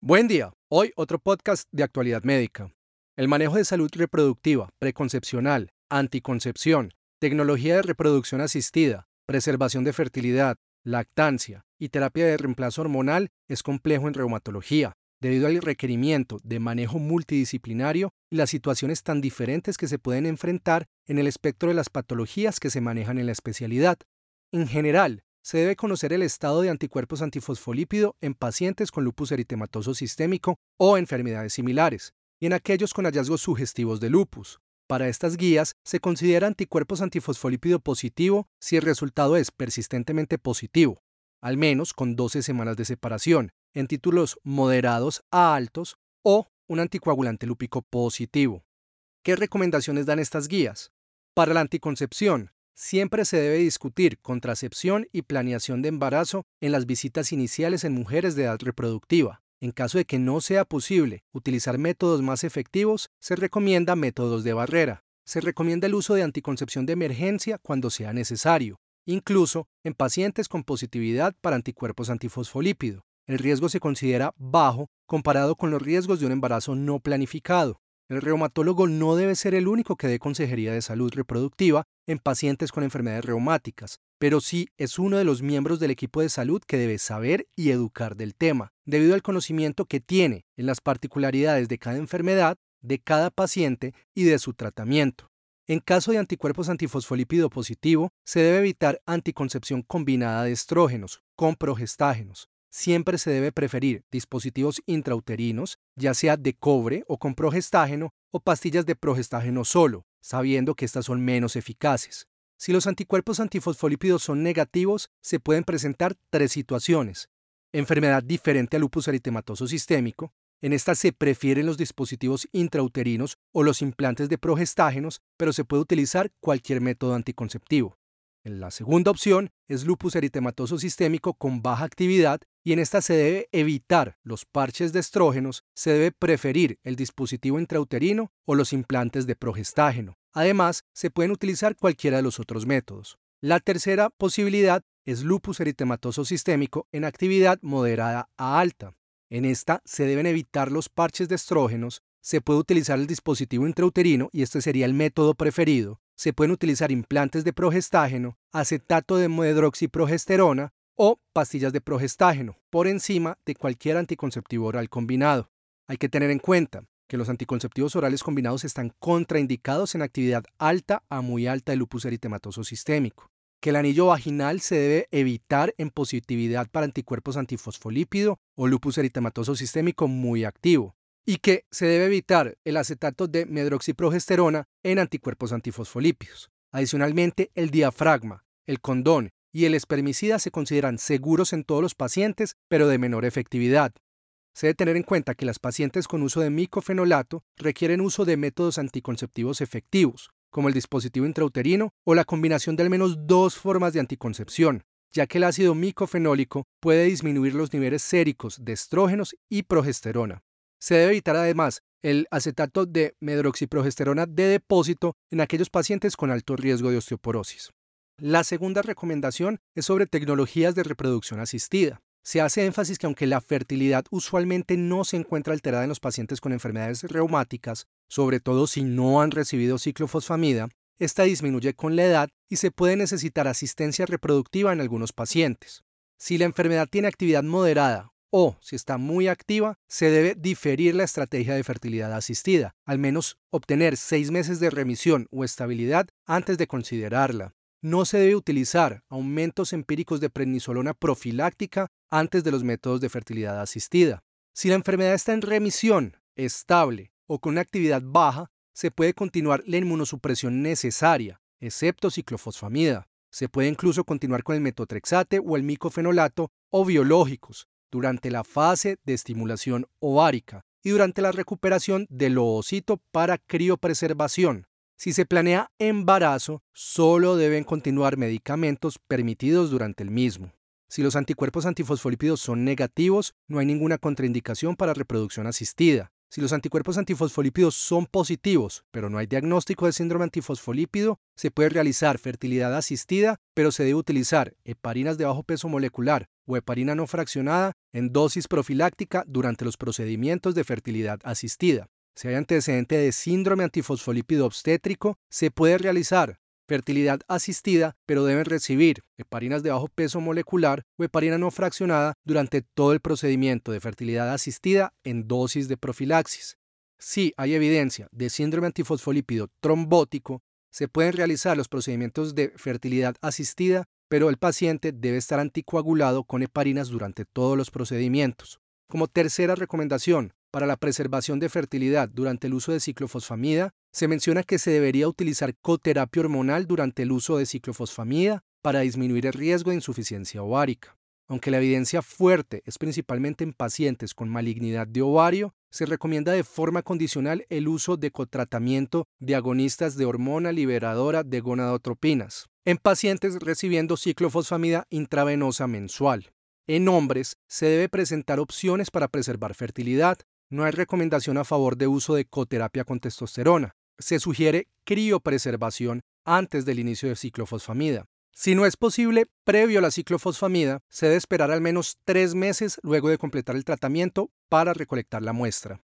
Buen día. Hoy otro podcast de actualidad médica. El manejo de salud reproductiva, preconcepcional, anticoncepción, tecnología de reproducción asistida, preservación de fertilidad, lactancia y terapia de reemplazo hormonal es complejo en reumatología, debido al requerimiento de manejo multidisciplinario y las situaciones tan diferentes que se pueden enfrentar en el espectro de las patologías que se manejan en la especialidad. En general, se debe conocer el estado de anticuerpos antifosfolípido en pacientes con lupus eritematoso sistémico o enfermedades similares, y en aquellos con hallazgos sugestivos de lupus. Para estas guías se considera anticuerpos antifosfolípido positivo si el resultado es persistentemente positivo, al menos con 12 semanas de separación, en títulos moderados a altos o un anticoagulante lúpico positivo. ¿Qué recomendaciones dan estas guías? Para la anticoncepción, Siempre se debe discutir contracepción y planeación de embarazo en las visitas iniciales en mujeres de edad reproductiva. En caso de que no sea posible utilizar métodos más efectivos, se recomienda métodos de barrera. Se recomienda el uso de anticoncepción de emergencia cuando sea necesario, incluso en pacientes con positividad para anticuerpos antifosfolípido. El riesgo se considera bajo comparado con los riesgos de un embarazo no planificado. El reumatólogo no debe ser el único que dé consejería de salud reproductiva en pacientes con enfermedades reumáticas, pero sí es uno de los miembros del equipo de salud que debe saber y educar del tema, debido al conocimiento que tiene en las particularidades de cada enfermedad, de cada paciente y de su tratamiento. En caso de anticuerpos antifosfolípido positivo, se debe evitar anticoncepción combinada de estrógenos con progestágenos, siempre se debe preferir dispositivos intrauterinos, ya sea de cobre o con progestágeno o pastillas de progestágeno solo, sabiendo que estas son menos eficaces. Si los anticuerpos antifosfolípidos son negativos, se pueden presentar tres situaciones. Enfermedad diferente al lupus eritematoso sistémico. En esta se prefieren los dispositivos intrauterinos o los implantes de progestágenos, pero se puede utilizar cualquier método anticonceptivo. La segunda opción es lupus eritematoso sistémico con baja actividad y en esta se debe evitar los parches de estrógenos, se debe preferir el dispositivo intrauterino o los implantes de progestágeno. Además, se pueden utilizar cualquiera de los otros métodos. La tercera posibilidad es lupus eritematoso sistémico en actividad moderada a alta. En esta se deben evitar los parches de estrógenos, se puede utilizar el dispositivo intrauterino y este sería el método preferido, se pueden utilizar implantes de progestágeno, acetato de medroxiprogesterona o pastillas de progestágeno por encima de cualquier anticonceptivo oral combinado. Hay que tener en cuenta que los anticonceptivos orales combinados están contraindicados en actividad alta a muy alta de lupus eritematoso sistémico, que el anillo vaginal se debe evitar en positividad para anticuerpos antifosfolípido o lupus eritematoso sistémico muy activo, y que se debe evitar el acetato de medroxiprogesterona en anticuerpos antifosfolípidos. Adicionalmente, el diafragma, el condón y el espermicida se consideran seguros en todos los pacientes, pero de menor efectividad. Se debe tener en cuenta que las pacientes con uso de micofenolato requieren uso de métodos anticonceptivos efectivos, como el dispositivo intrauterino o la combinación de al menos dos formas de anticoncepción, ya que el ácido micofenólico puede disminuir los niveles séricos de estrógenos y progesterona. Se debe evitar además el acetato de medroxiprogesterona de depósito en aquellos pacientes con alto riesgo de osteoporosis. La segunda recomendación es sobre tecnologías de reproducción asistida. Se hace énfasis que aunque la fertilidad usualmente no se encuentra alterada en los pacientes con enfermedades reumáticas, sobre todo si no han recibido ciclofosfamida, esta disminuye con la edad y se puede necesitar asistencia reproductiva en algunos pacientes. Si la enfermedad tiene actividad moderada o, si está muy activa, se debe diferir la estrategia de fertilidad asistida, al menos obtener seis meses de remisión o estabilidad antes de considerarla. No se debe utilizar aumentos empíricos de prednisolona profiláctica antes de los métodos de fertilidad asistida. Si la enfermedad está en remisión, estable o con una actividad baja, se puede continuar la inmunosupresión necesaria, excepto ciclofosfamida. Se puede incluso continuar con el metotrexate o el micofenolato o biológicos, durante la fase de estimulación ovárica y durante la recuperación del ovocito para criopreservación. Si se planea embarazo, solo deben continuar medicamentos permitidos durante el mismo. Si los anticuerpos antifosfolípidos son negativos, no hay ninguna contraindicación para reproducción asistida. Si los anticuerpos antifosfolípidos son positivos, pero no hay diagnóstico de síndrome antifosfolípido, se puede realizar fertilidad asistida, pero se debe utilizar heparinas de bajo peso molecular o heparina no fraccionada en dosis profiláctica durante los procedimientos de fertilidad asistida. Si hay antecedente de síndrome antifosfolípido obstétrico, se puede realizar fertilidad asistida, pero deben recibir heparinas de bajo peso molecular o heparina no fraccionada durante todo el procedimiento de fertilidad asistida en dosis de profilaxis. Si hay evidencia de síndrome antifosfolípido trombótico, se pueden realizar los procedimientos de fertilidad asistida, pero el paciente debe estar anticoagulado con heparinas durante todos los procedimientos. Como tercera recomendación, para la preservación de fertilidad durante el uso de ciclofosfamida, se menciona que se debería utilizar coterapia hormonal durante el uso de ciclofosfamida para disminuir el riesgo de insuficiencia ovárica. Aunque la evidencia fuerte es principalmente en pacientes con malignidad de ovario, se recomienda de forma condicional el uso de cotratamiento de agonistas de hormona liberadora de gonadotropinas en pacientes recibiendo ciclofosfamida intravenosa mensual. En hombres se debe presentar opciones para preservar fertilidad, no hay recomendación a favor de uso de coterapia con testosterona. Se sugiere criopreservación antes del inicio de ciclofosfamida. Si no es posible, previo a la ciclofosfamida, se debe esperar al menos tres meses luego de completar el tratamiento para recolectar la muestra.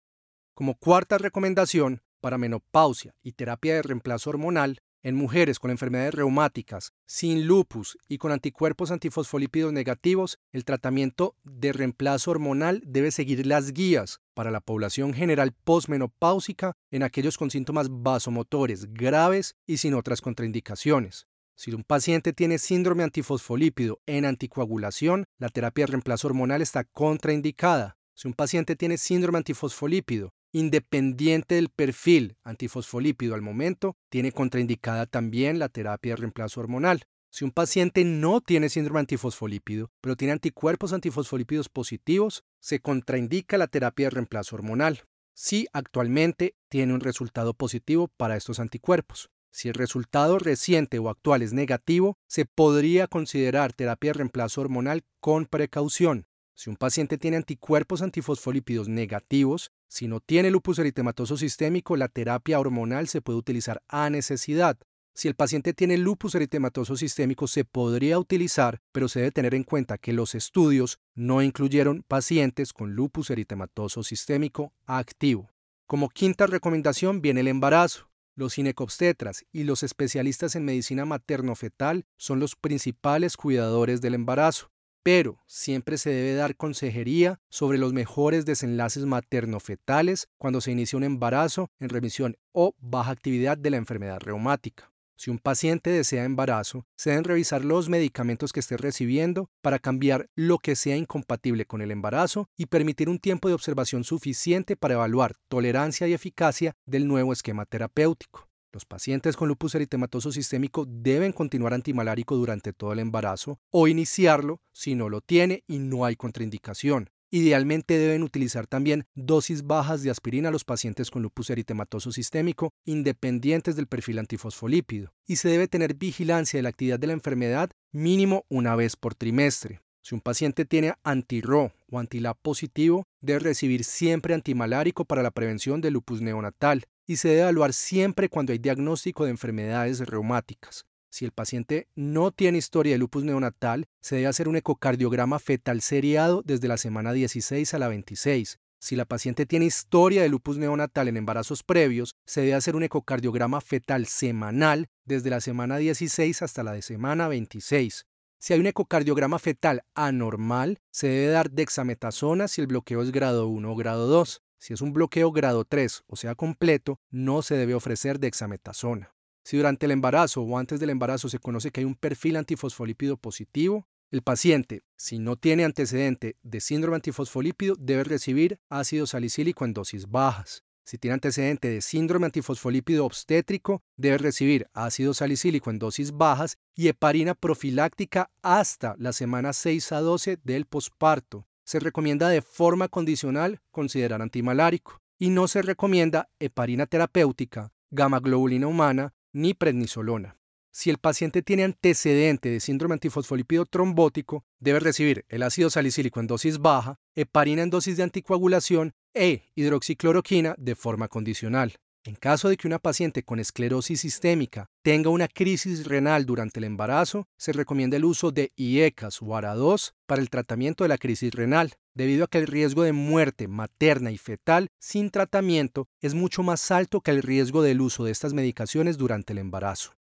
Como cuarta recomendación, para menopausia y terapia de reemplazo hormonal, en mujeres con enfermedades reumáticas, sin lupus y con anticuerpos antifosfolípidos negativos, el tratamiento de reemplazo hormonal debe seguir las guías para la población general posmenopáusica en aquellos con síntomas vasomotores graves y sin otras contraindicaciones. Si un paciente tiene síndrome antifosfolípido en anticoagulación, la terapia de reemplazo hormonal está contraindicada. Si un paciente tiene síndrome antifosfolípido independiente del perfil antifosfolípido al momento, tiene contraindicada también la terapia de reemplazo hormonal. Si un paciente no tiene síndrome antifosfolípido, pero tiene anticuerpos antifosfolípidos positivos, se contraindica la terapia de reemplazo hormonal. Si actualmente tiene un resultado positivo para estos anticuerpos. Si el resultado reciente o actual es negativo, se podría considerar terapia de reemplazo hormonal con precaución. Si un paciente tiene anticuerpos antifosfolípidos negativos, si no tiene lupus eritematoso sistémico, la terapia hormonal se puede utilizar a necesidad. Si el paciente tiene lupus eritematoso sistémico, se podría utilizar, pero se debe tener en cuenta que los estudios no incluyeron pacientes con lupus eritematoso sistémico activo. Como quinta recomendación viene el embarazo. Los ginecobstetras y los especialistas en medicina materno-fetal son los principales cuidadores del embarazo pero siempre se debe dar consejería sobre los mejores desenlaces materno-fetales cuando se inicia un embarazo en remisión o baja actividad de la enfermedad reumática. Si un paciente desea embarazo, se deben revisar los medicamentos que esté recibiendo para cambiar lo que sea incompatible con el embarazo y permitir un tiempo de observación suficiente para evaluar tolerancia y eficacia del nuevo esquema terapéutico. Los pacientes con lupus eritematoso sistémico deben continuar antimalárico durante todo el embarazo o iniciarlo si no lo tiene y no hay contraindicación. Idealmente deben utilizar también dosis bajas de aspirina a los pacientes con lupus eritematoso sistémico independientes del perfil antifosfolípido y se debe tener vigilancia de la actividad de la enfermedad mínimo una vez por trimestre. Si un paciente tiene anti-RO o anti-LAP positivo, debe recibir siempre antimalárico para la prevención del lupus neonatal y se debe evaluar siempre cuando hay diagnóstico de enfermedades reumáticas. Si el paciente no tiene historia de lupus neonatal, se debe hacer un ecocardiograma fetal seriado desde la semana 16 a la 26. Si la paciente tiene historia de lupus neonatal en embarazos previos, se debe hacer un ecocardiograma fetal semanal desde la semana 16 hasta la de semana 26. Si hay un ecocardiograma fetal anormal, se debe dar dexametasona si el bloqueo es grado 1 o grado 2. Si es un bloqueo grado 3, o sea completo, no se debe ofrecer dexametasona. Si durante el embarazo o antes del embarazo se conoce que hay un perfil antifosfolípido positivo, el paciente, si no tiene antecedente de síndrome antifosfolípido, debe recibir ácido salicílico en dosis bajas. Si tiene antecedente de síndrome antifosfolípido obstétrico, debe recibir ácido salicílico en dosis bajas y heparina profiláctica hasta la semana 6 a 12 del posparto. Se recomienda de forma condicional considerar antimalárico y no se recomienda heparina terapéutica, gamma globulina humana ni prednisolona. Si el paciente tiene antecedente de síndrome antifosfolípido trombótico, debe recibir el ácido salicílico en dosis baja, heparina en dosis de anticoagulación e hidroxicloroquina de forma condicional. En caso de que una paciente con esclerosis sistémica tenga una crisis renal durante el embarazo, se recomienda el uso de IECAS o ARA2 para el tratamiento de la crisis renal, debido a que el riesgo de muerte materna y fetal sin tratamiento es mucho más alto que el riesgo del uso de estas medicaciones durante el embarazo.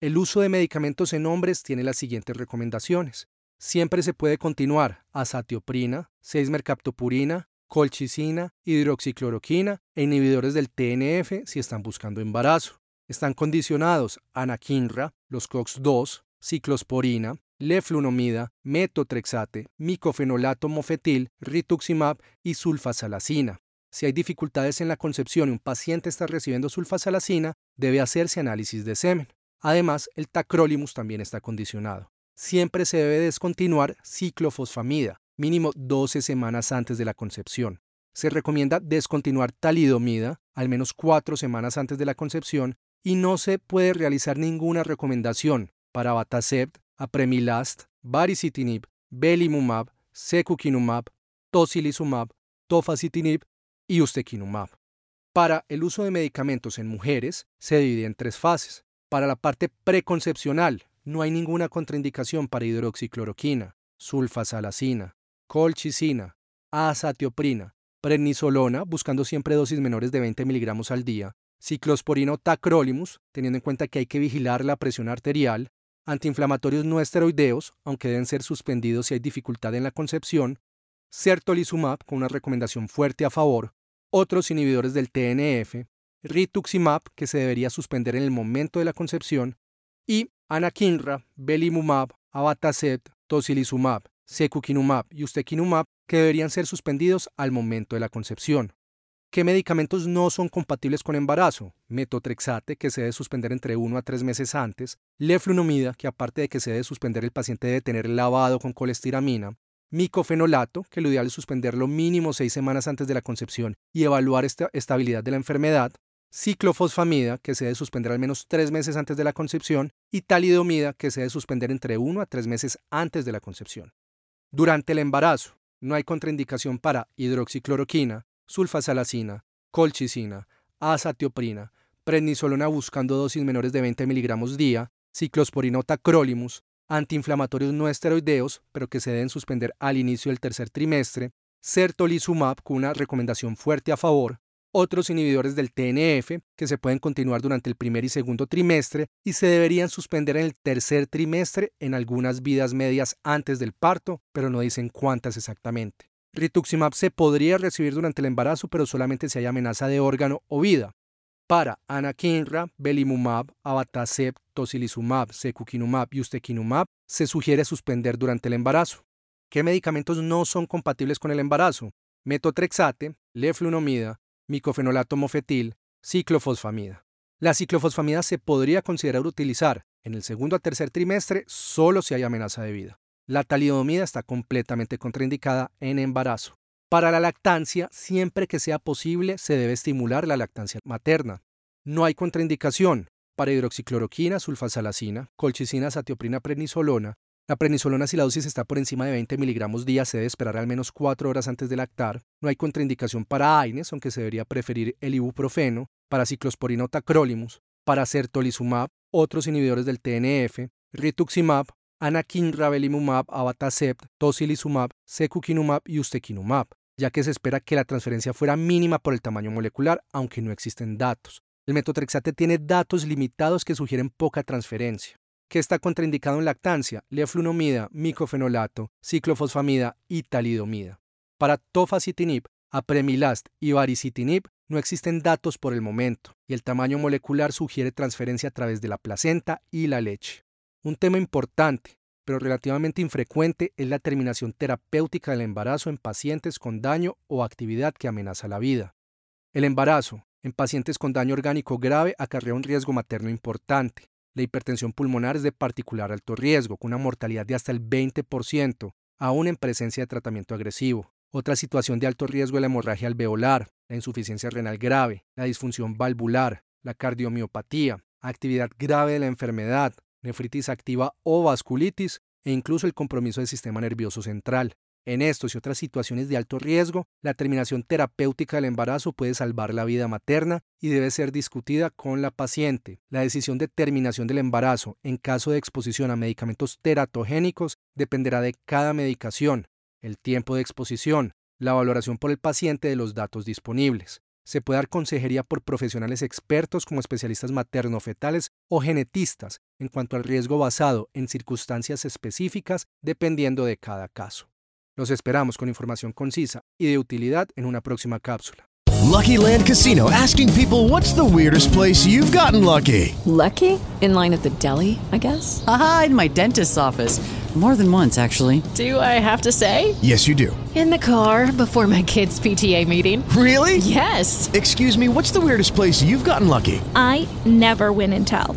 El uso de medicamentos en hombres tiene las siguientes recomendaciones. Siempre se puede continuar azatioprina, 6-mercaptopurina, colchicina, hidroxicloroquina e inhibidores del TNF si están buscando embarazo. Están condicionados anakinra, los COX-2, ciclosporina, leflunomida, metotrexate, micofenolato mofetil, rituximab y sulfasalacina. Si hay dificultades en la concepción y un paciente está recibiendo sulfasalacina, debe hacerse análisis de semen. Además, el tacrolimus también está condicionado. Siempre se debe descontinuar ciclofosfamida, mínimo 12 semanas antes de la concepción. Se recomienda descontinuar talidomida al menos 4 semanas antes de la concepción y no se puede realizar ninguna recomendación para Batacept, Apremilast, Baricitinib, Belimumab, Secukinumab, Tocilizumab, Tofacitinib y Ustekinumab. Para el uso de medicamentos en mujeres se divide en tres fases. Para la parte preconcepcional no hay ninguna contraindicación para hidroxicloroquina, sulfasalacina, colchicina, azatioprina, prednisolona, buscando siempre dosis menores de 20 miligramos al día, ciclosporina o tacrolimus, teniendo en cuenta que hay que vigilar la presión arterial, antiinflamatorios no esteroideos, aunque deben ser suspendidos si hay dificultad en la concepción, certolizumab, con una recomendación fuerte a favor, otros inhibidores del TNF, rituximab, que se debería suspender en el momento de la concepción, y anakinra, belimumab, abatacept, tocilizumab, secukinumab y ustekinumab que deberían ser suspendidos al momento de la concepción. ¿Qué medicamentos no son compatibles con embarazo? Metotrexate, que se debe suspender entre 1 a 3 meses antes, leflunomida, que aparte de que se debe suspender el paciente debe tener lavado con colestiramina, micofenolato, que lo ideal es suspenderlo mínimo 6 semanas antes de la concepción y evaluar esta estabilidad de la enfermedad, ciclofosfamida, que se debe suspender al menos 3 meses antes de la concepción, y talidomida, que se debe suspender entre 1 a 3 meses antes de la concepción. Durante el embarazo, no hay contraindicación para hidroxicloroquina, sulfasalacina, colchicina, azatioprina, prednisolona buscando dosis menores de 20 miligramos día, ciclosporina o tacrolimus, antiinflamatorios no esteroideos, pero que se deben suspender al inicio del tercer trimestre, certolizumab con una recomendación fuerte a favor, otros inhibidores del TNF que se pueden continuar durante el primer y segundo trimestre y se deberían suspender en el tercer trimestre en algunas vidas medias antes del parto, pero no dicen cuántas exactamente. Rituximab se podría recibir durante el embarazo, pero solamente si hay amenaza de órgano o vida. Para anakinra, belimumab, abatacept, tocilizumab, secukinumab y ustekinumab se sugiere suspender durante el embarazo. ¿Qué medicamentos no son compatibles con el embarazo? Metotrexate, leflunomida, micofenolato mofetil, ciclofosfamida. La ciclofosfamida se podría considerar utilizar en el segundo a tercer trimestre solo si hay amenaza de vida. La talidomida está completamente contraindicada en embarazo. Para la lactancia, siempre que sea posible, se debe estimular la lactancia materna. No hay contraindicación para hidroxicloroquina, sulfasalacina, colchicina, satioprina, prednisolona, la prednisolona, si la dosis está por encima de 20 miligramos día, se debe esperar al menos 4 horas antes de lactar. No hay contraindicación para AINES, aunque se debería preferir el ibuprofeno, para ciclosporina o tacrolimus, para certolizumab, otros inhibidores del TNF, rituximab, anakinra, belimumab, abatacept, tocilizumab, secukinumab y ustekinumab, ya que se espera que la transferencia fuera mínima por el tamaño molecular, aunque no existen datos. El metotrexate tiene datos limitados que sugieren poca transferencia que está contraindicado en lactancia, leflunomida, micofenolato, ciclofosfamida y talidomida. Para tofacitinib, apremilast y varicitinib no existen datos por el momento y el tamaño molecular sugiere transferencia a través de la placenta y la leche. Un tema importante, pero relativamente infrecuente, es la terminación terapéutica del embarazo en pacientes con daño o actividad que amenaza la vida. El embarazo en pacientes con daño orgánico grave acarrea un riesgo materno importante, la hipertensión pulmonar es de particular alto riesgo, con una mortalidad de hasta el 20%, aún en presencia de tratamiento agresivo. Otra situación de alto riesgo es la hemorragia alveolar, la insuficiencia renal grave, la disfunción valvular, la cardiomiopatía, actividad grave de la enfermedad, nefritis activa o vasculitis e incluso el compromiso del sistema nervioso central. En estos y otras situaciones de alto riesgo, la terminación terapéutica del embarazo puede salvar la vida materna y debe ser discutida con la paciente. La decisión de terminación del embarazo en caso de exposición a medicamentos teratogénicos dependerá de cada medicación, el tiempo de exposición, la valoración por el paciente de los datos disponibles. Se puede dar consejería por profesionales expertos como especialistas materno-fetales o genetistas en cuanto al riesgo basado en circunstancias específicas dependiendo de cada caso. Los esperamos con información concisa y de utilidad en una próxima cápsula. Lucky Land Casino asking people what's the weirdest place you've gotten lucky? Lucky? In line at the deli, I guess? Aha, in my dentist's office. More than once, actually. Do I have to say? Yes, you do. In the car before my kids' PTA meeting. Really? Yes. Excuse me, what's the weirdest place you've gotten lucky? I never win and tell.